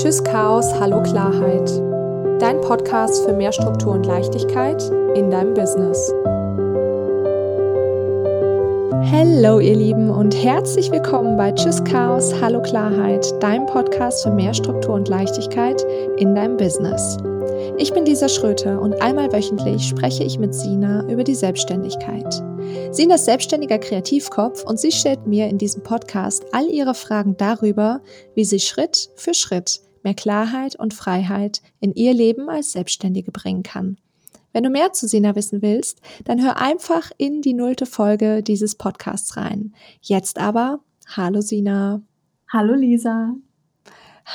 Tschüss Chaos, Hallo Klarheit. Dein Podcast für mehr Struktur und Leichtigkeit in deinem Business. Hallo ihr Lieben und herzlich willkommen bei Tschüss Chaos, Hallo Klarheit, deinem Podcast für mehr Struktur und Leichtigkeit in deinem Business. Ich bin Lisa Schröter und einmal wöchentlich spreche ich mit Sina über die Selbstständigkeit. Sina ist selbstständiger Kreativkopf und sie stellt mir in diesem Podcast all ihre Fragen darüber, wie sie Schritt für Schritt mehr Klarheit und Freiheit in ihr Leben als Selbstständige bringen kann. Wenn du mehr zu Sina wissen willst, dann hör einfach in die nullte Folge dieses Podcasts rein. Jetzt aber, hallo Sina. Hallo Lisa.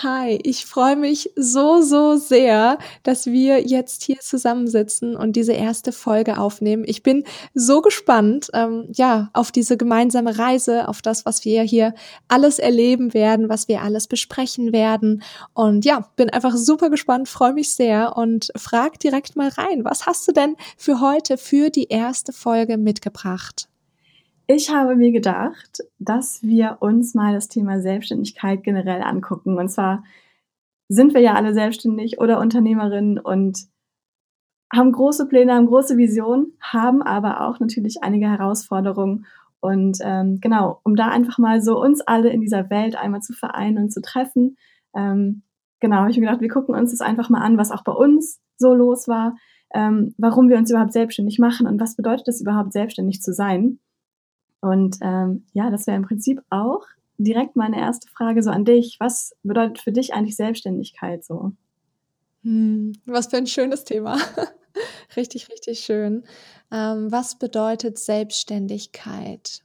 Hi, ich freue mich so, so sehr, dass wir jetzt hier zusammensitzen und diese erste Folge aufnehmen. Ich bin so gespannt, ähm, ja, auf diese gemeinsame Reise, auf das, was wir hier alles erleben werden, was wir alles besprechen werden. Und ja, bin einfach super gespannt, freue mich sehr und frag direkt mal rein. Was hast du denn für heute, für die erste Folge mitgebracht? Ich habe mir gedacht, dass wir uns mal das Thema Selbstständigkeit generell angucken. Und zwar sind wir ja alle selbstständig oder Unternehmerinnen und haben große Pläne, haben große Visionen, haben aber auch natürlich einige Herausforderungen. Und ähm, genau, um da einfach mal so uns alle in dieser Welt einmal zu vereinen und zu treffen, ähm, genau, habe ich mir gedacht, wir gucken uns das einfach mal an, was auch bei uns so los war, ähm, warum wir uns überhaupt selbstständig machen und was bedeutet es überhaupt, selbstständig zu sein. Und ähm, ja, das wäre im Prinzip auch direkt meine erste Frage so an dich. Was bedeutet für dich eigentlich Selbstständigkeit so? Hm, was für ein schönes Thema. richtig, richtig schön. Ähm, was bedeutet Selbstständigkeit?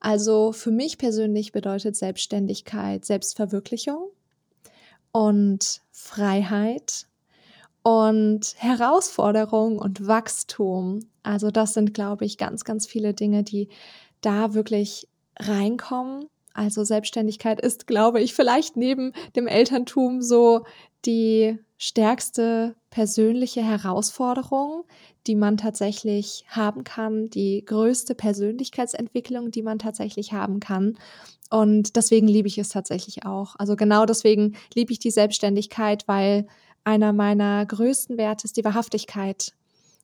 Also für mich persönlich bedeutet Selbstständigkeit Selbstverwirklichung und Freiheit und Herausforderung und Wachstum. Also das sind, glaube ich, ganz, ganz viele Dinge, die da wirklich reinkommen. Also Selbstständigkeit ist, glaube ich, vielleicht neben dem Elterntum so die stärkste persönliche Herausforderung, die man tatsächlich haben kann, die größte Persönlichkeitsentwicklung, die man tatsächlich haben kann. Und deswegen liebe ich es tatsächlich auch. Also genau deswegen liebe ich die Selbstständigkeit, weil einer meiner größten Werte ist die Wahrhaftigkeit.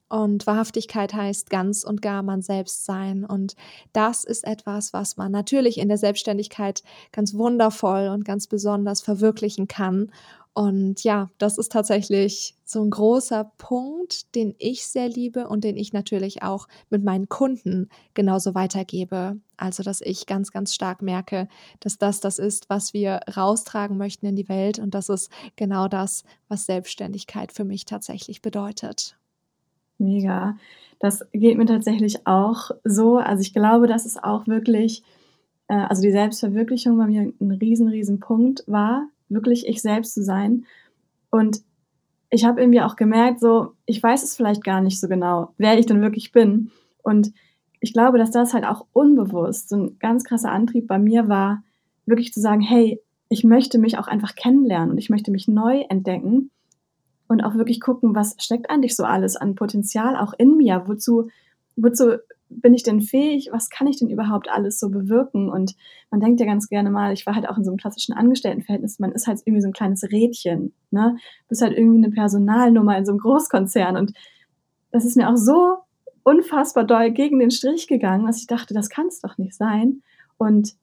Und Wahrhaftigkeit heißt ganz und gar man selbst sein. Und das ist etwas, was man natürlich in der Selbstständigkeit ganz wundervoll und ganz besonders verwirklichen kann. Und ja, das ist tatsächlich so ein großer Punkt, den ich sehr liebe und den ich natürlich auch mit meinen Kunden genauso weitergebe. Also, dass ich ganz, ganz stark merke, dass das das ist, was wir raustragen möchten in die Welt. Und das ist genau das, was Selbstständigkeit für mich tatsächlich bedeutet. Mega. Das geht mir tatsächlich auch so. Also ich glaube, dass es auch wirklich, äh, also die Selbstverwirklichung bei mir ein riesen, riesen Punkt war, wirklich ich selbst zu sein. Und ich habe irgendwie auch gemerkt, so, ich weiß es vielleicht gar nicht so genau, wer ich denn wirklich bin. Und ich glaube, dass das halt auch unbewusst so ein ganz krasser Antrieb bei mir war, wirklich zu sagen, hey, ich möchte mich auch einfach kennenlernen und ich möchte mich neu entdecken und auch wirklich gucken, was steckt eigentlich so alles an Potenzial auch in mir? Wozu, wozu bin ich denn fähig? Was kann ich denn überhaupt alles so bewirken? Und man denkt ja ganz gerne mal, ich war halt auch in so einem klassischen Angestelltenverhältnis, man ist halt irgendwie so ein kleines Rädchen, ne? Bist halt irgendwie eine Personalnummer in so einem Großkonzern und das ist mir auch so unfassbar doll gegen den Strich gegangen, dass ich dachte, das kann es doch nicht sein. Und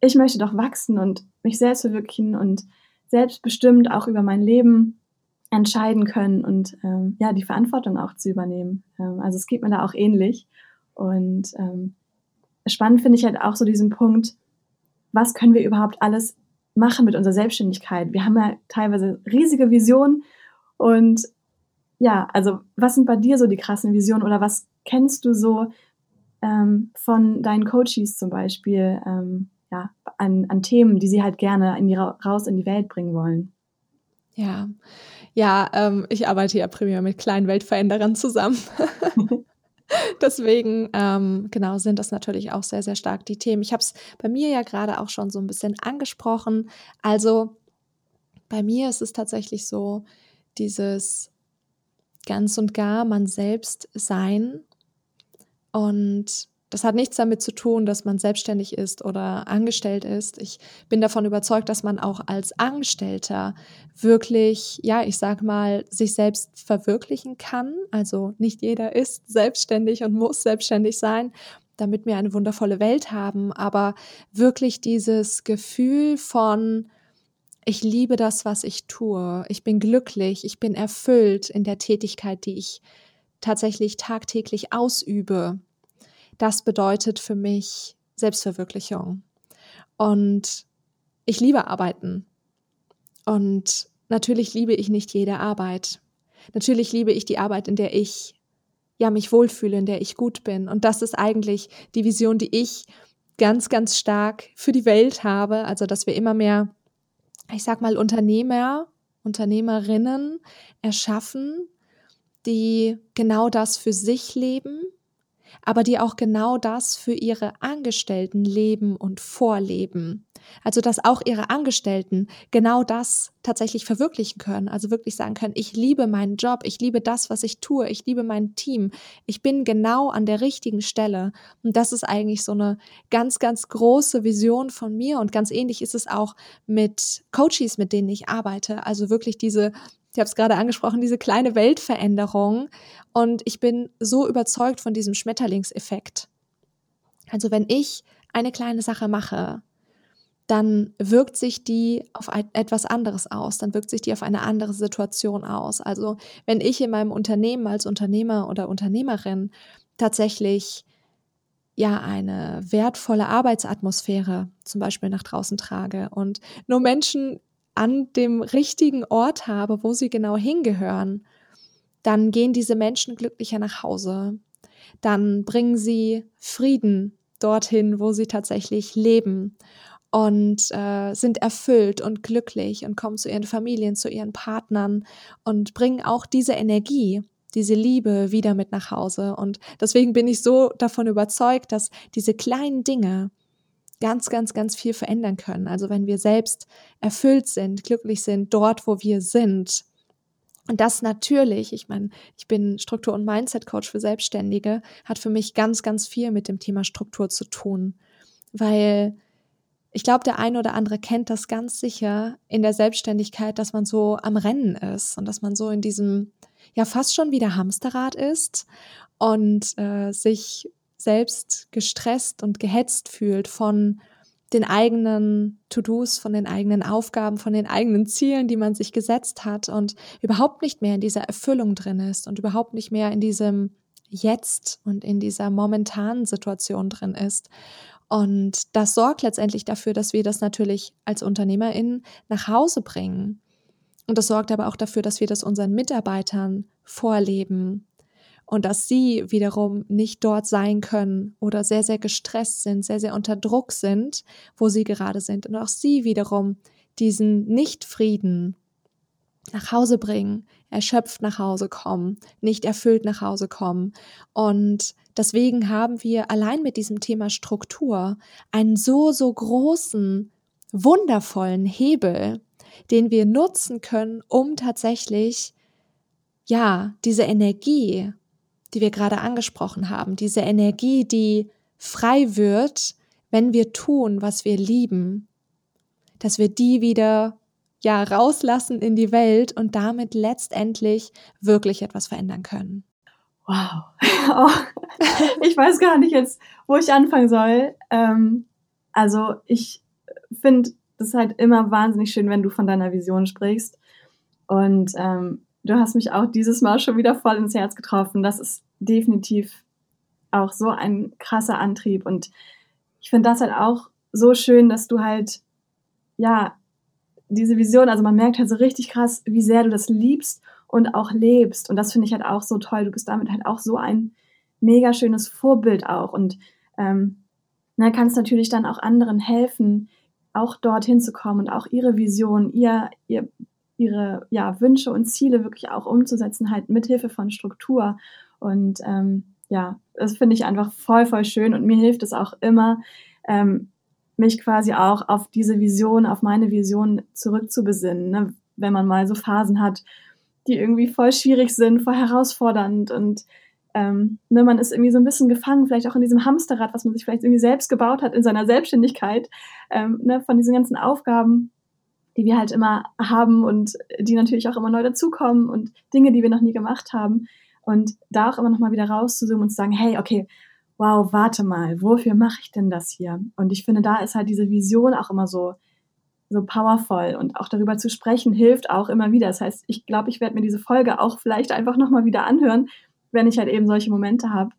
ich möchte doch wachsen und mich selbst verwirklichen und selbstbestimmt auch über mein Leben entscheiden können und ähm, ja, die Verantwortung auch zu übernehmen. Ähm, also es geht mir da auch ähnlich. Und ähm, spannend finde ich halt auch so diesen Punkt, was können wir überhaupt alles machen mit unserer Selbstständigkeit? Wir haben ja teilweise riesige Visionen und ja, also was sind bei dir so die krassen Visionen oder was kennst du so ähm, von deinen Coaches zum Beispiel ähm, ja, an, an Themen, die sie halt gerne in die, raus in die Welt bringen wollen? Ja, ja, ähm, ich arbeite ja primär mit kleinen Weltveränderern zusammen. Deswegen, ähm, genau, sind das natürlich auch sehr, sehr stark die Themen. Ich habe es bei mir ja gerade auch schon so ein bisschen angesprochen. Also bei mir ist es tatsächlich so, dieses ganz und gar man selbst sein und Das hat nichts damit zu tun, dass man selbstständig ist oder angestellt ist. Ich bin davon überzeugt, dass man auch als Angestellter wirklich, ja, ich sag mal, sich selbst verwirklichen kann. Also nicht jeder ist selbstständig und muss selbstständig sein, damit wir eine wundervolle Welt haben. Aber wirklich dieses Gefühl von, ich liebe das, was ich tue. Ich bin glücklich, ich bin erfüllt in der Tätigkeit, die ich tatsächlich tagtäglich ausübe das bedeutet für mich Selbstverwirklichung. Und ich liebe Arbeiten. Und natürlich liebe ich nicht jede Arbeit. Natürlich liebe ich die Arbeit, in der ich ja mich wohlfühle, in der ich gut bin. Und das ist eigentlich die Vision, die ich ganz, ganz stark für die Welt habe. Also, dass wir immer mehr, ich sag mal, Unternehmer, Unternehmerinnen erschaffen, die genau das für sich leben, aber die auch genau das für ihre Angestellten leben und vorleben. Also dass auch ihre Angestellten genau das tatsächlich verwirklichen können. Also wirklich sagen können, ich liebe meinen Job, ich liebe das, was ich tue, ich liebe mein Team, ich bin genau an der richtigen Stelle. Und das ist eigentlich so eine ganz, ganz große Vision von mir. Und ganz ähnlich ist es auch mit Coaches, mit denen ich arbeite. Also wirklich diese ich habe es gerade angesprochen, diese kleine Weltveränderung. Und ich bin so überzeugt von diesem Schmetterlingseffekt. Also wenn ich eine kleine Sache mache, dann wirkt sich die auf etwas anderes aus, dann wirkt sich die auf eine andere Situation aus. Also wenn ich in meinem Unternehmen als Unternehmer oder Unternehmerin tatsächlich ja eine wertvolle Arbeitsatmosphäre zum Beispiel nach draußen trage und nur Menschen an dem richtigen Ort habe, wo sie genau hingehören, dann gehen diese Menschen glücklicher nach Hause. Dann bringen sie Frieden dorthin, wo sie tatsächlich leben und äh, sind erfüllt und glücklich und kommen zu ihren Familien, zu ihren Partnern und bringen auch diese Energie, diese Liebe wieder mit nach Hause. Und deswegen bin ich so davon überzeugt, dass diese kleinen Dinge, ganz, ganz, ganz viel verändern können. Also wenn wir selbst erfüllt sind, glücklich sind, dort, wo wir sind. Und das natürlich, ich meine, ich bin Struktur- und Mindset-Coach für Selbstständige, hat für mich ganz, ganz viel mit dem Thema Struktur zu tun. Weil ich glaube, der eine oder andere kennt das ganz sicher in der Selbstständigkeit, dass man so am Rennen ist und dass man so in diesem, ja, fast schon wieder Hamsterrad ist und äh, sich selbst gestresst und gehetzt fühlt von den eigenen To-Dos, von den eigenen Aufgaben, von den eigenen Zielen, die man sich gesetzt hat und überhaupt nicht mehr in dieser Erfüllung drin ist und überhaupt nicht mehr in diesem Jetzt und in dieser momentanen Situation drin ist. Und das sorgt letztendlich dafür, dass wir das natürlich als UnternehmerInnen nach Hause bringen. Und das sorgt aber auch dafür, dass wir das unseren Mitarbeitern vorleben und dass sie wiederum nicht dort sein können oder sehr, sehr gestresst sind, sehr, sehr unter Druck sind, wo sie gerade sind und auch sie wiederum diesen Nichtfrieden nach Hause bringen, erschöpft nach Hause kommen, nicht erfüllt nach Hause kommen. Und deswegen haben wir allein mit diesem Thema Struktur einen so, so großen, wundervollen Hebel, den wir nutzen können, um tatsächlich, ja, diese Energie die wir gerade angesprochen haben, diese Energie, die frei wird, wenn wir tun, was wir lieben, dass wir die wieder ja rauslassen in die Welt und damit letztendlich wirklich etwas verändern können. Wow. Oh, ich weiß gar nicht jetzt, wo ich anfangen soll. Ähm, also ich finde das halt immer wahnsinnig schön, wenn du von deiner Vision sprichst. Und ähm, du hast mich auch dieses Mal schon wieder voll ins Herz getroffen. Das ist definitiv auch so ein krasser Antrieb. Und ich finde das halt auch so schön, dass du halt, ja, diese Vision, also man merkt halt so richtig krass, wie sehr du das liebst und auch lebst. Und das finde ich halt auch so toll. Du bist damit halt auch so ein mega schönes Vorbild auch. Und ähm, dann ne, kannst natürlich dann auch anderen helfen, auch dorthin zu kommen und auch ihre Vision, ihr, ihr ihre ja, Wünsche und Ziele wirklich auch umzusetzen, halt mithilfe von Struktur. Und ähm, ja, das finde ich einfach voll, voll schön und mir hilft es auch immer, ähm, mich quasi auch auf diese Vision, auf meine Vision zurückzubesinnen, ne? wenn man mal so Phasen hat, die irgendwie voll schwierig sind, voll herausfordernd und ähm, ne, man ist irgendwie so ein bisschen gefangen, vielleicht auch in diesem Hamsterrad, was man sich vielleicht irgendwie selbst gebaut hat in seiner Selbstständigkeit, ähm, ne, von diesen ganzen Aufgaben, die wir halt immer haben und die natürlich auch immer neu dazukommen und Dinge, die wir noch nie gemacht haben. Und da auch immer noch mal wieder rauszuzoomen und zu sagen, hey, okay, wow, warte mal, wofür mache ich denn das hier? Und ich finde, da ist halt diese Vision auch immer so, so powerful und auch darüber zu sprechen hilft auch immer wieder. Das heißt, ich glaube, ich werde mir diese Folge auch vielleicht einfach nochmal wieder anhören, wenn ich halt eben solche Momente habe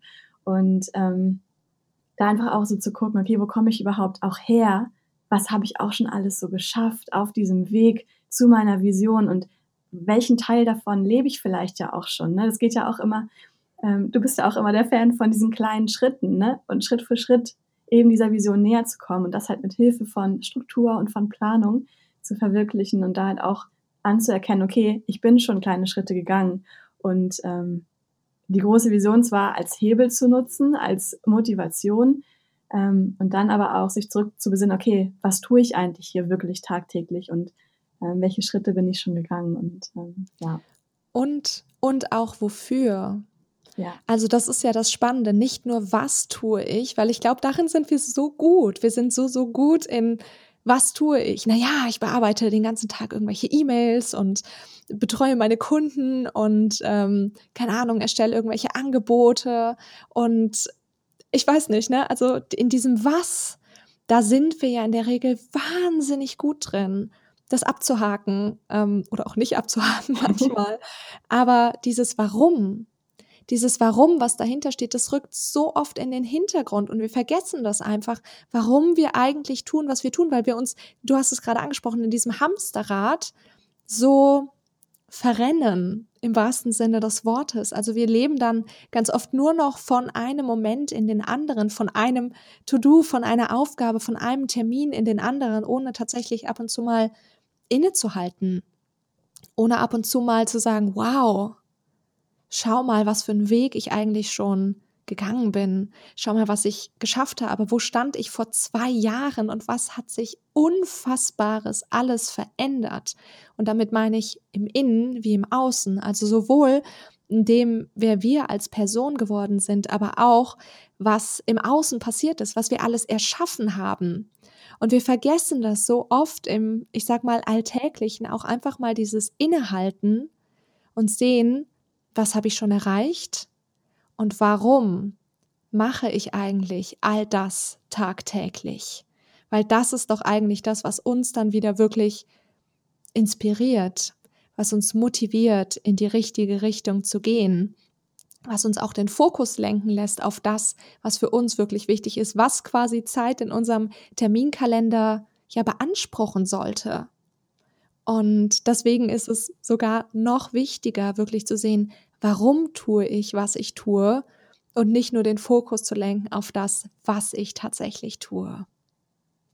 und ähm, da einfach auch so zu gucken, okay, wo komme ich überhaupt auch her? Was habe ich auch schon alles so geschafft auf diesem Weg zu meiner Vision und welchen Teil davon lebe ich vielleicht ja auch schon? Ne? Das geht ja auch immer ähm, du bist ja auch immer der Fan von diesen kleinen Schritten, ne? Und Schritt für Schritt eben dieser Vision näher zu kommen und das halt mit Hilfe von Struktur und von Planung zu verwirklichen und da halt auch anzuerkennen, okay, ich bin schon kleine Schritte gegangen und ähm, die große Vision zwar als Hebel zu nutzen, als Motivation ähm, und dann aber auch sich zurück zu besinnen, okay, was tue ich eigentlich hier wirklich tagtäglich und ähm, welche Schritte bin ich schon gegangen und ähm, ja. Und, und auch wofür. Ja. Also das ist ja das Spannende, nicht nur was tue ich, weil ich glaube, darin sind wir so gut. Wir sind so, so gut in was tue ich? Naja, ich bearbeite den ganzen Tag irgendwelche E-Mails und betreue meine Kunden und ähm, keine Ahnung, erstelle irgendwelche Angebote und ich weiß nicht, ne? Also in diesem Was, da sind wir ja in der Regel wahnsinnig gut drin das abzuhaken ähm, oder auch nicht abzuhaken manchmal. Aber dieses Warum, dieses Warum, was dahinter steht, das rückt so oft in den Hintergrund und wir vergessen das einfach, warum wir eigentlich tun, was wir tun, weil wir uns, du hast es gerade angesprochen, in diesem Hamsterrad so verrennen im wahrsten Sinne des Wortes. Also wir leben dann ganz oft nur noch von einem Moment in den anderen, von einem To-Do, von einer Aufgabe, von einem Termin in den anderen, ohne tatsächlich ab und zu mal innezuhalten, ohne ab und zu mal zu sagen, wow, schau mal, was für einen Weg ich eigentlich schon gegangen bin. Schau mal, was ich geschafft habe. Wo stand ich vor zwei Jahren und was hat sich Unfassbares alles verändert? Und damit meine ich im Innen wie im Außen. Also sowohl in dem, wer wir als Person geworden sind, aber auch, was im Außen passiert ist, was wir alles erschaffen haben. Und wir vergessen das so oft im, ich sag mal, alltäglichen, auch einfach mal dieses Innehalten und sehen, was habe ich schon erreicht und warum mache ich eigentlich all das tagtäglich? Weil das ist doch eigentlich das, was uns dann wieder wirklich inspiriert, was uns motiviert, in die richtige Richtung zu gehen, was uns auch den Fokus lenken lässt auf das, was für uns wirklich wichtig ist, was quasi Zeit in unserem Terminkalender ja beanspruchen sollte. Und deswegen ist es sogar noch wichtiger, wirklich zu sehen, warum tue ich, was ich tue und nicht nur den Fokus zu lenken auf das, was ich tatsächlich tue.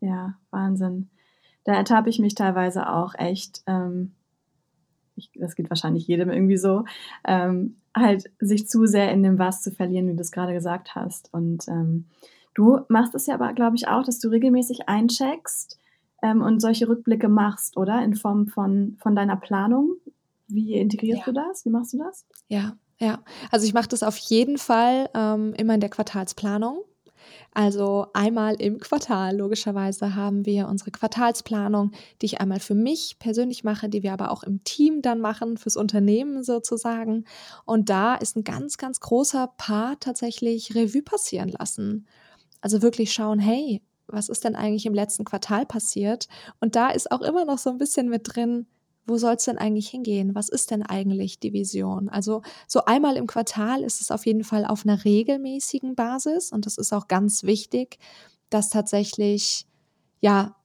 Ja, Wahnsinn. Da ertappe ich mich teilweise auch echt, ähm, ich, das geht wahrscheinlich jedem irgendwie so, ähm, halt sich zu sehr in dem Was zu verlieren, wie du es gerade gesagt hast. Und ähm, du machst es ja aber, glaube ich, auch, dass du regelmäßig eincheckst ähm, und solche Rückblicke machst, oder? In Form von, von deiner Planung. Wie integrierst ja. du das? Wie machst du das? Ja, ja. Also ich mache das auf jeden Fall ähm, immer in der Quartalsplanung. Also einmal im Quartal, logischerweise, haben wir unsere Quartalsplanung, die ich einmal für mich persönlich mache, die wir aber auch im Team dann machen, fürs Unternehmen sozusagen. Und da ist ein ganz, ganz großer Part tatsächlich Revue passieren lassen. Also wirklich schauen, hey, was ist denn eigentlich im letzten Quartal passiert? Und da ist auch immer noch so ein bisschen mit drin, wo soll es denn eigentlich hingehen? Was ist denn eigentlich die Vision? Also so einmal im Quartal ist es auf jeden Fall auf einer regelmäßigen Basis und das ist auch ganz wichtig, dass tatsächlich, ja,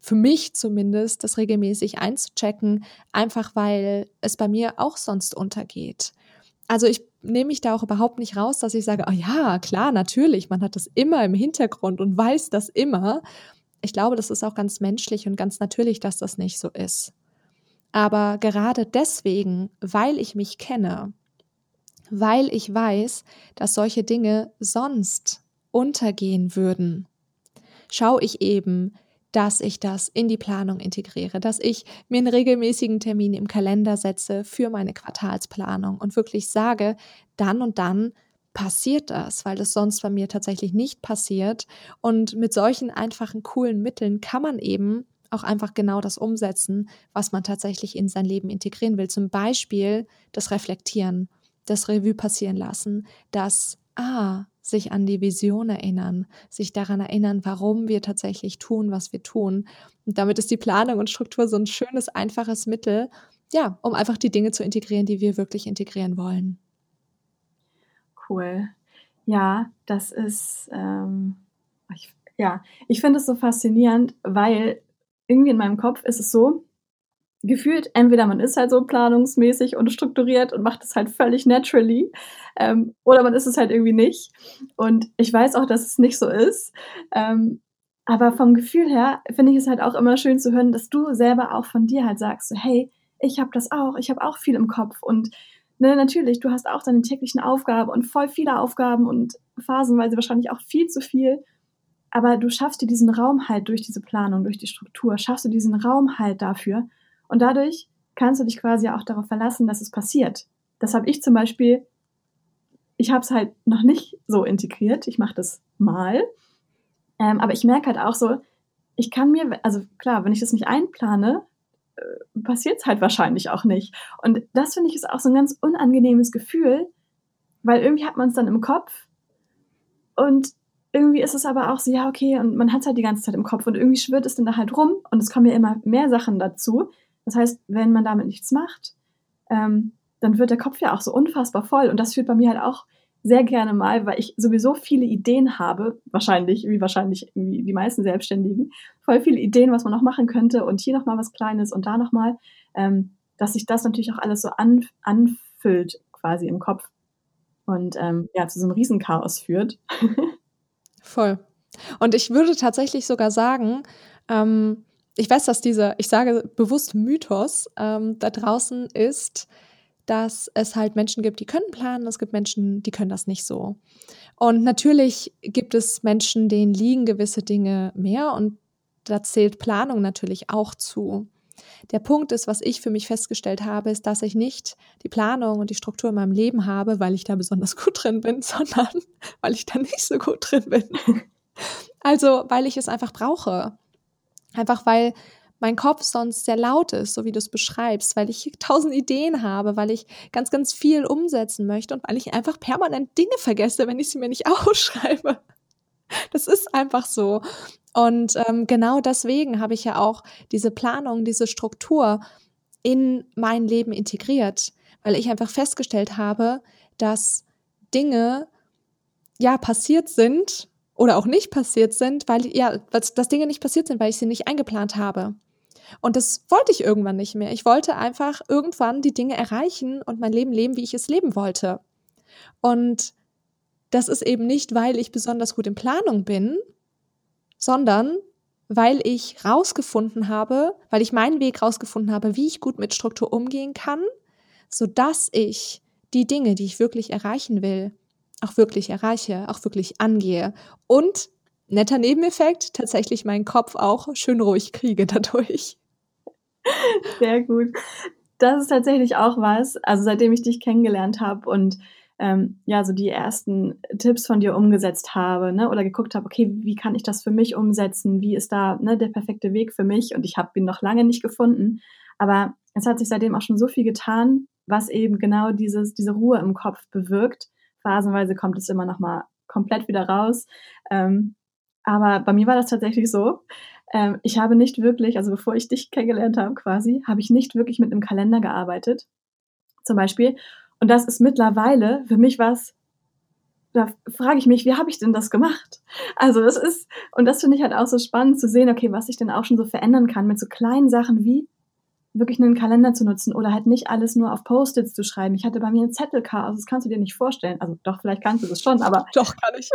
für mich zumindest, das regelmäßig einzuchecken, einfach weil es bei mir auch sonst untergeht. Also ich nehme mich da auch überhaupt nicht raus, dass ich sage, oh ja, klar, natürlich, man hat das immer im Hintergrund und weiß das immer. Ich glaube, das ist auch ganz menschlich und ganz natürlich, dass das nicht so ist. Aber gerade deswegen, weil ich mich kenne, weil ich weiß, dass solche Dinge sonst untergehen würden, schaue ich eben, dass ich das in die Planung integriere, dass ich mir einen regelmäßigen Termin im Kalender setze für meine Quartalsplanung und wirklich sage, dann und dann passiert das, weil das sonst bei mir tatsächlich nicht passiert. Und mit solchen einfachen, coolen Mitteln kann man eben auch einfach genau das umsetzen, was man tatsächlich in sein Leben integrieren will. Zum Beispiel das Reflektieren, das Revue passieren lassen, das Ah, sich an die Vision erinnern, sich daran erinnern, warum wir tatsächlich tun, was wir tun. Und damit ist die Planung und Struktur so ein schönes, einfaches Mittel, ja, um einfach die Dinge zu integrieren, die wir wirklich integrieren wollen. Cool. Ja, das ist, ähm, ich, ja, ich finde es so faszinierend, weil irgendwie in meinem Kopf ist es so, gefühlt, entweder man ist halt so planungsmäßig und strukturiert und macht es halt völlig naturally, ähm, oder man ist es halt irgendwie nicht. Und ich weiß auch, dass es nicht so ist. Ähm, aber vom Gefühl her finde ich es halt auch immer schön zu hören, dass du selber auch von dir halt sagst, so, hey, ich habe das auch, ich habe auch viel im Kopf und ne, natürlich, du hast auch deine täglichen Aufgaben und voll viele Aufgaben und phasenweise wahrscheinlich auch viel zu viel. Aber du schaffst dir diesen Raum halt durch diese Planung, durch die Struktur, schaffst du diesen Raum halt dafür, und dadurch kannst du dich quasi auch darauf verlassen, dass es passiert. Das habe ich zum Beispiel, ich habe es halt noch nicht so integriert. Ich mache das mal. Ähm, aber ich merke halt auch so, ich kann mir, also klar, wenn ich das nicht einplane, äh, passiert es halt wahrscheinlich auch nicht. Und das finde ich ist auch so ein ganz unangenehmes Gefühl, weil irgendwie hat man es dann im Kopf und irgendwie ist es aber auch so, ja, okay, und man hat es halt die ganze Zeit im Kopf und irgendwie schwirrt es dann da halt rum und es kommen ja immer mehr Sachen dazu. Das heißt, wenn man damit nichts macht, ähm, dann wird der Kopf ja auch so unfassbar voll. Und das führt bei mir halt auch sehr gerne mal, weil ich sowieso viele Ideen habe, wahrscheinlich, wie wahrscheinlich die meisten Selbstständigen, voll viele Ideen, was man noch machen könnte und hier nochmal was Kleines und da nochmal, ähm, dass sich das natürlich auch alles so an, anfüllt quasi im Kopf und ähm, ja, zu so einem Riesenchaos führt. voll. Und ich würde tatsächlich sogar sagen, ähm, ich weiß, dass dieser, ich sage bewusst Mythos ähm, da draußen ist, dass es halt Menschen gibt, die können planen, es gibt Menschen, die können das nicht so. Und natürlich gibt es Menschen, denen liegen gewisse Dinge mehr und da zählt Planung natürlich auch zu. Der Punkt ist, was ich für mich festgestellt habe, ist, dass ich nicht die Planung und die Struktur in meinem Leben habe, weil ich da besonders gut drin bin, sondern weil ich da nicht so gut drin bin. Also, weil ich es einfach brauche. Einfach weil mein Kopf sonst sehr laut ist, so wie du es beschreibst, weil ich tausend Ideen habe, weil ich ganz, ganz viel umsetzen möchte und weil ich einfach permanent Dinge vergesse, wenn ich sie mir nicht ausschreibe. Das ist einfach so. Und ähm, genau deswegen habe ich ja auch diese Planung, diese Struktur in mein Leben integriert, weil ich einfach festgestellt habe, dass Dinge ja passiert sind oder auch nicht passiert sind, weil ja, dass Dinge nicht passiert sind, weil ich sie nicht eingeplant habe. Und das wollte ich irgendwann nicht mehr. Ich wollte einfach irgendwann die Dinge erreichen und mein Leben leben, wie ich es leben wollte. Und das ist eben nicht, weil ich besonders gut in Planung bin, sondern weil ich rausgefunden habe, weil ich meinen Weg rausgefunden habe, wie ich gut mit Struktur umgehen kann, sodass ich die Dinge, die ich wirklich erreichen will, auch wirklich erreiche, auch wirklich angehe. Und netter Nebeneffekt, tatsächlich meinen Kopf auch schön ruhig kriege dadurch. Sehr gut. Das ist tatsächlich auch was, also seitdem ich dich kennengelernt habe und ähm, ja, so die ersten Tipps von dir umgesetzt habe, ne, oder geguckt habe, okay, wie kann ich das für mich umsetzen? Wie ist da ne, der perfekte Weg für mich? Und ich habe ihn noch lange nicht gefunden. Aber es hat sich seitdem auch schon so viel getan, was eben genau dieses, diese Ruhe im Kopf bewirkt Phasenweise kommt es immer noch mal komplett wieder raus. Ähm, aber bei mir war das tatsächlich so. Ähm, ich habe nicht wirklich, also bevor ich dich kennengelernt habe quasi, habe ich nicht wirklich mit einem Kalender gearbeitet. Zum Beispiel. Und das ist mittlerweile für mich was, da frage ich mich, wie habe ich denn das gemacht? Also das ist, und das finde ich halt auch so spannend zu sehen, okay, was sich denn auch schon so verändern kann mit so kleinen Sachen wie, wirklich einen Kalender zu nutzen oder halt nicht alles nur auf Post-its zu schreiben. Ich hatte bei mir ein Zettelchaos, das kannst du dir nicht vorstellen. Also doch, vielleicht kannst du das schon, aber. Doch, kann ich.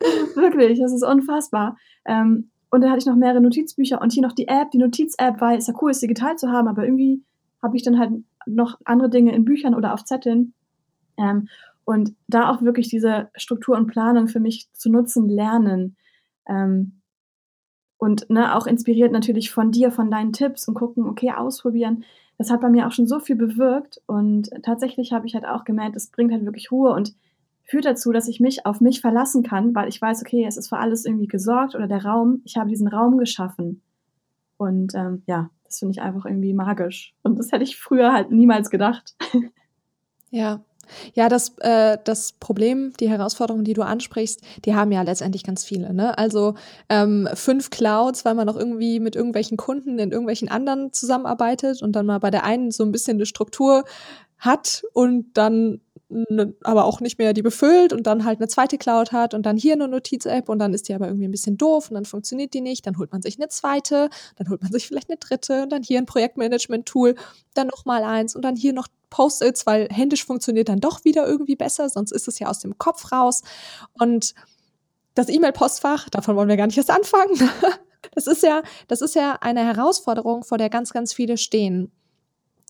wirklich, das ist unfassbar. Ähm, und dann hatte ich noch mehrere Notizbücher und hier noch die App, die Notiz-App, weil es ja cool ist, digital zu haben, aber irgendwie habe ich dann halt noch andere Dinge in Büchern oder auf Zetteln. Ähm, und da auch wirklich diese Struktur und Planung für mich zu nutzen lernen. Ähm, und ne, auch inspiriert natürlich von dir, von deinen Tipps und gucken, okay, ausprobieren. Das hat bei mir auch schon so viel bewirkt und tatsächlich habe ich halt auch gemerkt, es bringt halt wirklich Ruhe und führt dazu, dass ich mich auf mich verlassen kann, weil ich weiß, okay, es ist für alles irgendwie gesorgt oder der Raum, ich habe diesen Raum geschaffen. Und ähm, ja, das finde ich einfach irgendwie magisch. Und das hätte ich früher halt niemals gedacht. Ja, ja, das, äh, das Problem, die Herausforderungen, die du ansprichst, die haben ja letztendlich ganz viele. Ne? Also ähm, fünf Clouds, weil man noch irgendwie mit irgendwelchen Kunden in irgendwelchen anderen zusammenarbeitet und dann mal bei der einen so ein bisschen eine Struktur hat und dann ne, aber auch nicht mehr die befüllt und dann halt eine zweite Cloud hat und dann hier eine Notiz-App und dann ist die aber irgendwie ein bisschen doof und dann funktioniert die nicht, dann holt man sich eine zweite, dann holt man sich vielleicht eine dritte und dann hier ein Projektmanagement-Tool, dann noch mal eins und dann hier noch Post-its, weil händisch funktioniert dann doch wieder irgendwie besser, sonst ist es ja aus dem Kopf raus und das E-Mail-Postfach, davon wollen wir gar nicht erst anfangen. Das ist ja, das ist ja eine Herausforderung, vor der ganz, ganz viele stehen.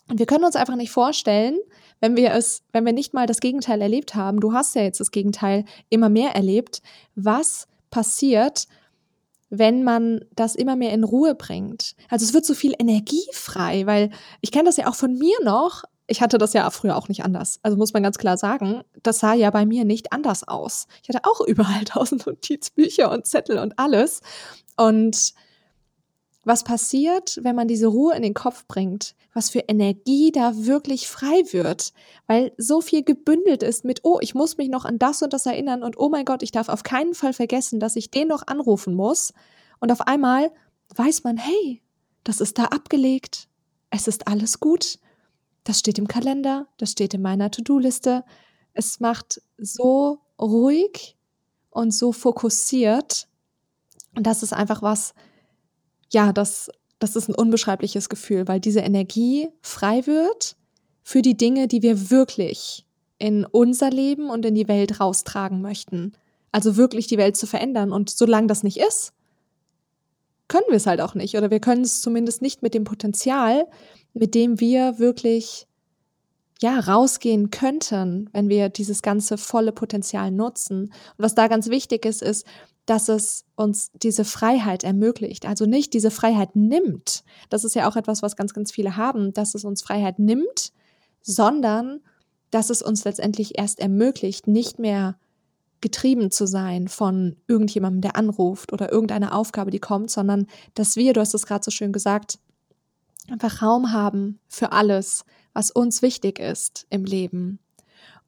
Und wir können uns einfach nicht vorstellen, wenn wir es, wenn wir nicht mal das Gegenteil erlebt haben, du hast ja jetzt das Gegenteil immer mehr erlebt, was passiert, wenn man das immer mehr in Ruhe bringt. Also es wird so viel Energie frei, weil ich kenne das ja auch von mir noch. Ich hatte das ja früher auch nicht anders. Also muss man ganz klar sagen, das sah ja bei mir nicht anders aus. Ich hatte auch überall tausend Notizbücher und Zettel und alles. Und was passiert, wenn man diese Ruhe in den Kopf bringt, was für Energie da wirklich frei wird, weil so viel gebündelt ist mit, oh, ich muss mich noch an das und das erinnern und oh mein Gott, ich darf auf keinen Fall vergessen, dass ich den noch anrufen muss. Und auf einmal weiß man, hey, das ist da abgelegt, es ist alles gut, das steht im Kalender, das steht in meiner To-Do-Liste. Es macht so ruhig und so fokussiert. Und das ist einfach was, ja, das, das ist ein unbeschreibliches Gefühl, weil diese Energie frei wird für die Dinge, die wir wirklich in unser Leben und in die Welt raustragen möchten. Also wirklich die Welt zu verändern. Und solange das nicht ist, können wir es halt auch nicht. Oder wir können es zumindest nicht mit dem Potenzial, mit dem wir wirklich ja, rausgehen könnten, wenn wir dieses ganze volle Potenzial nutzen. Und was da ganz wichtig ist, ist, dass es uns diese Freiheit ermöglicht, also nicht diese Freiheit nimmt. Das ist ja auch etwas, was ganz, ganz viele haben, dass es uns Freiheit nimmt, sondern dass es uns letztendlich erst ermöglicht, nicht mehr getrieben zu sein von irgendjemandem, der anruft oder irgendeiner Aufgabe, die kommt, sondern dass wir, du hast es gerade so schön gesagt, einfach Raum haben für alles, was uns wichtig ist im Leben.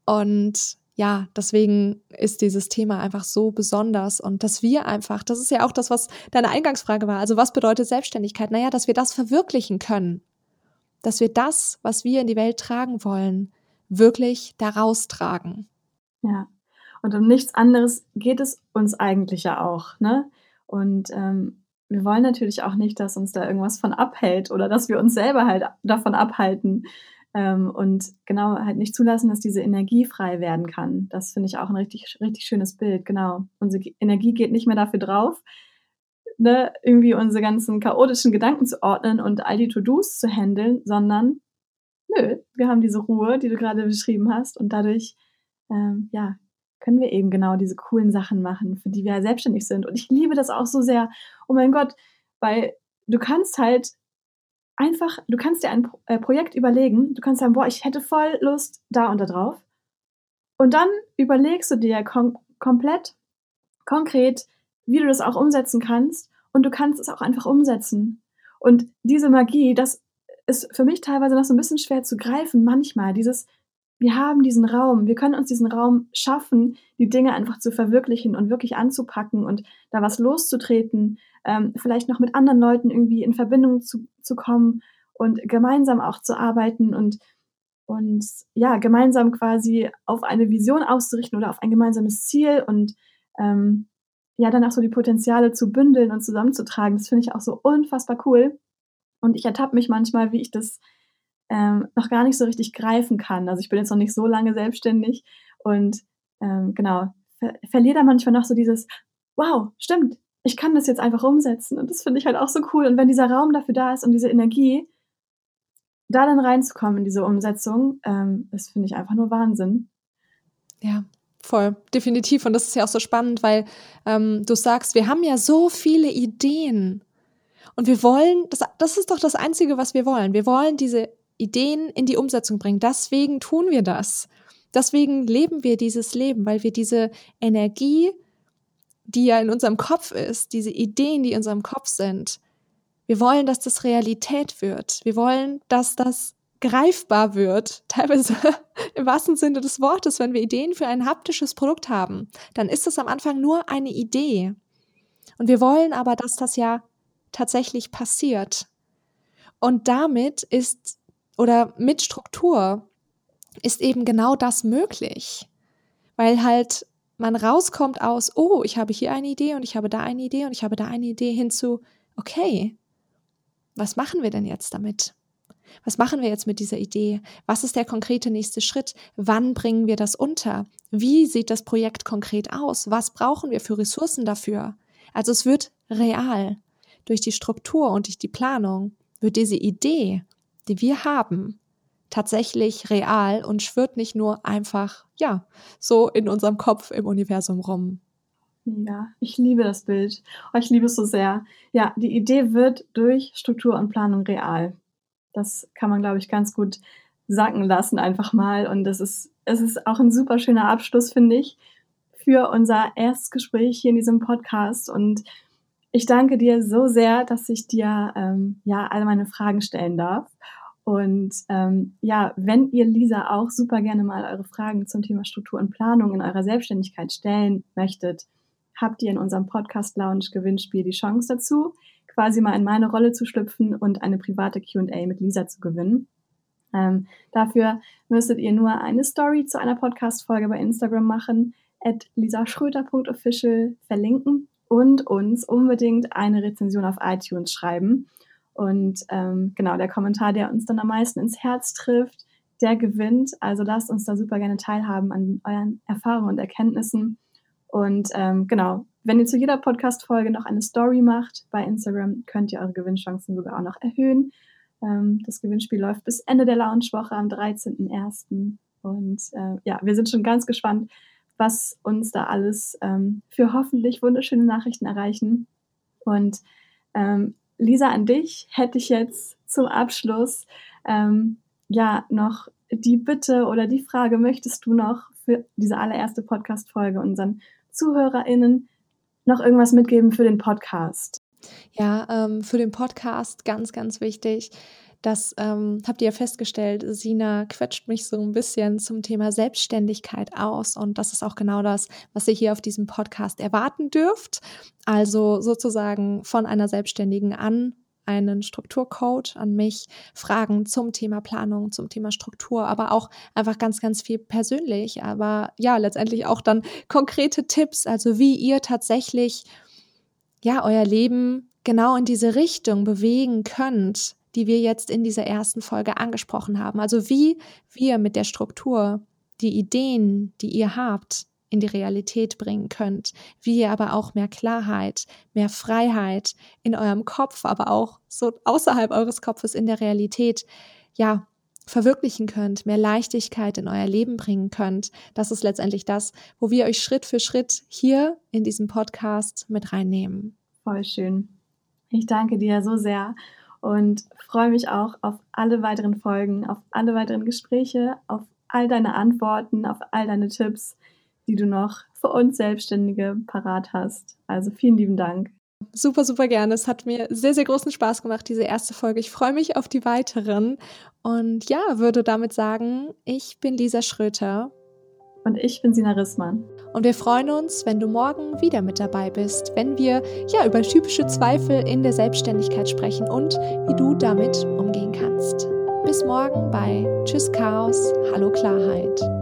Und ja, deswegen ist dieses Thema einfach so besonders und dass wir einfach, das ist ja auch das, was deine Eingangsfrage war, also was bedeutet Selbstständigkeit? Naja, dass wir das verwirklichen können, dass wir das, was wir in die Welt tragen wollen, wirklich daraus tragen. Ja, und um nichts anderes geht es uns eigentlich ja auch, ne? Und ähm, wir wollen natürlich auch nicht, dass uns da irgendwas von abhält oder dass wir uns selber halt davon abhalten, ähm, und genau halt nicht zulassen, dass diese Energie frei werden kann. Das finde ich auch ein richtig, richtig schönes Bild. Genau. Unsere Energie geht nicht mehr dafür drauf, ne, irgendwie unsere ganzen chaotischen Gedanken zu ordnen und all die To-Dos zu handeln, sondern nö, wir haben diese Ruhe, die du gerade beschrieben hast und dadurch, ähm, ja, können wir eben genau diese coolen Sachen machen, für die wir ja selbstständig sind. Und ich liebe das auch so sehr. Oh mein Gott, weil du kannst halt einfach, du kannst dir ein äh, Projekt überlegen, du kannst sagen, boah, ich hätte voll Lust da und da drauf. Und dann überlegst du dir kom komplett konkret, wie du das auch umsetzen kannst. Und du kannst es auch einfach umsetzen. Und diese Magie, das ist für mich teilweise noch so ein bisschen schwer zu greifen, manchmal. Dieses, wir haben diesen Raum, wir können uns diesen Raum schaffen, die Dinge einfach zu verwirklichen und wirklich anzupacken und da was loszutreten, ähm, vielleicht noch mit anderen Leuten irgendwie in Verbindung zu, zu kommen und gemeinsam auch zu arbeiten und, und ja, gemeinsam quasi auf eine Vision auszurichten oder auf ein gemeinsames Ziel und ähm, ja, dann auch so die Potenziale zu bündeln und zusammenzutragen. Das finde ich auch so unfassbar cool. Und ich ertappe mich manchmal, wie ich das ähm, noch gar nicht so richtig greifen kann. Also ich bin jetzt noch nicht so lange selbstständig und ähm, genau, ver verliere da manchmal noch so dieses, wow, stimmt, ich kann das jetzt einfach umsetzen. Und das finde ich halt auch so cool. Und wenn dieser Raum dafür da ist und diese Energie, da dann reinzukommen in diese Umsetzung, ähm, das finde ich einfach nur Wahnsinn. Ja, voll, definitiv. Und das ist ja auch so spannend, weil ähm, du sagst, wir haben ja so viele Ideen. Und wir wollen, das, das ist doch das Einzige, was wir wollen. Wir wollen diese Ideen in die Umsetzung bringen. Deswegen tun wir das. Deswegen leben wir dieses Leben, weil wir diese Energie, die ja in unserem Kopf ist, diese Ideen, die in unserem Kopf sind, wir wollen, dass das Realität wird. Wir wollen, dass das greifbar wird, teilweise im wahrsten Sinne des Wortes, wenn wir Ideen für ein haptisches Produkt haben, dann ist es am Anfang nur eine Idee. Und wir wollen aber, dass das ja tatsächlich passiert. Und damit ist, oder mit Struktur, ist eben genau das möglich. Weil halt man rauskommt aus, oh, ich habe hier eine Idee und ich habe da eine Idee und ich habe da eine Idee hinzu, okay, was machen wir denn jetzt damit? Was machen wir jetzt mit dieser Idee? Was ist der konkrete nächste Schritt? Wann bringen wir das unter? Wie sieht das Projekt konkret aus? Was brauchen wir für Ressourcen dafür? Also es wird real. Durch die Struktur und durch die Planung wird diese Idee, die wir haben, tatsächlich real und schwirrt nicht nur einfach, ja, so in unserem Kopf im Universum rum. Ja, ich liebe das Bild. Oh, ich liebe es so sehr. Ja, die Idee wird durch Struktur und Planung real. Das kann man, glaube ich, ganz gut sacken lassen einfach mal. Und das ist, es ist auch ein super schöner Abschluss, finde ich, für unser erstes Gespräch hier in diesem Podcast. Und ich danke dir so sehr, dass ich dir ähm, ja alle meine Fragen stellen darf. Und ähm, ja, wenn ihr Lisa auch super gerne mal eure Fragen zum Thema Struktur und Planung in eurer Selbstständigkeit stellen möchtet, habt ihr in unserem Podcast Lounge Gewinnspiel die Chance dazu quasi mal in meine Rolle zu schlüpfen und eine private QA mit Lisa zu gewinnen. Ähm, dafür müsstet ihr nur eine Story zu einer Podcast-Folge bei Instagram machen, at lisaschröter.official verlinken und uns unbedingt eine Rezension auf iTunes schreiben. Und ähm, genau, der Kommentar, der uns dann am meisten ins Herz trifft, der gewinnt. Also lasst uns da super gerne teilhaben an euren Erfahrungen und Erkenntnissen. Und ähm, genau, wenn ihr zu jeder Podcast-Folge noch eine Story macht bei Instagram, könnt ihr eure Gewinnchancen sogar auch noch erhöhen. Ähm, das Gewinnspiel läuft bis Ende der Launchwoche am 13.01. Und äh, ja, wir sind schon ganz gespannt, was uns da alles ähm, für hoffentlich wunderschöne Nachrichten erreichen. Und ähm, Lisa, an dich hätte ich jetzt zum Abschluss ähm, ja noch die Bitte oder die Frage, möchtest du noch für diese allererste Podcast-Folge unseren ZuhörerInnen noch irgendwas mitgeben für den Podcast? Ja, ähm, für den Podcast ganz, ganz wichtig. Das ähm, habt ihr ja festgestellt, Sina quetscht mich so ein bisschen zum Thema Selbstständigkeit aus. Und das ist auch genau das, was ihr hier auf diesem Podcast erwarten dürft. Also sozusagen von einer Selbstständigen an einen Strukturcode an mich, Fragen zum Thema Planung, zum Thema Struktur, aber auch einfach ganz, ganz viel persönlich, aber ja, letztendlich auch dann konkrete Tipps, also wie ihr tatsächlich ja euer Leben genau in diese Richtung bewegen könnt, die wir jetzt in dieser ersten Folge angesprochen haben. Also wie wir mit der Struktur die Ideen, die ihr habt, in die Realität bringen könnt, wie ihr aber auch mehr Klarheit, mehr Freiheit in eurem Kopf, aber auch so außerhalb eures Kopfes in der Realität, ja, verwirklichen könnt, mehr Leichtigkeit in euer Leben bringen könnt. Das ist letztendlich das, wo wir euch Schritt für Schritt hier in diesem Podcast mit reinnehmen. Voll schön. Ich danke dir so sehr und freue mich auch auf alle weiteren Folgen, auf alle weiteren Gespräche, auf all deine Antworten, auf all deine Tipps die du noch für uns Selbstständige parat hast. Also vielen lieben Dank. Super, super gerne. Es hat mir sehr, sehr großen Spaß gemacht, diese erste Folge. Ich freue mich auf die weiteren. Und ja, würde damit sagen, ich bin Lisa Schröter. Und ich bin Sina Rissmann. Und wir freuen uns, wenn du morgen wieder mit dabei bist, wenn wir ja über typische Zweifel in der Selbstständigkeit sprechen und wie du damit umgehen kannst. Bis morgen bei Tschüss Chaos, Hallo Klarheit.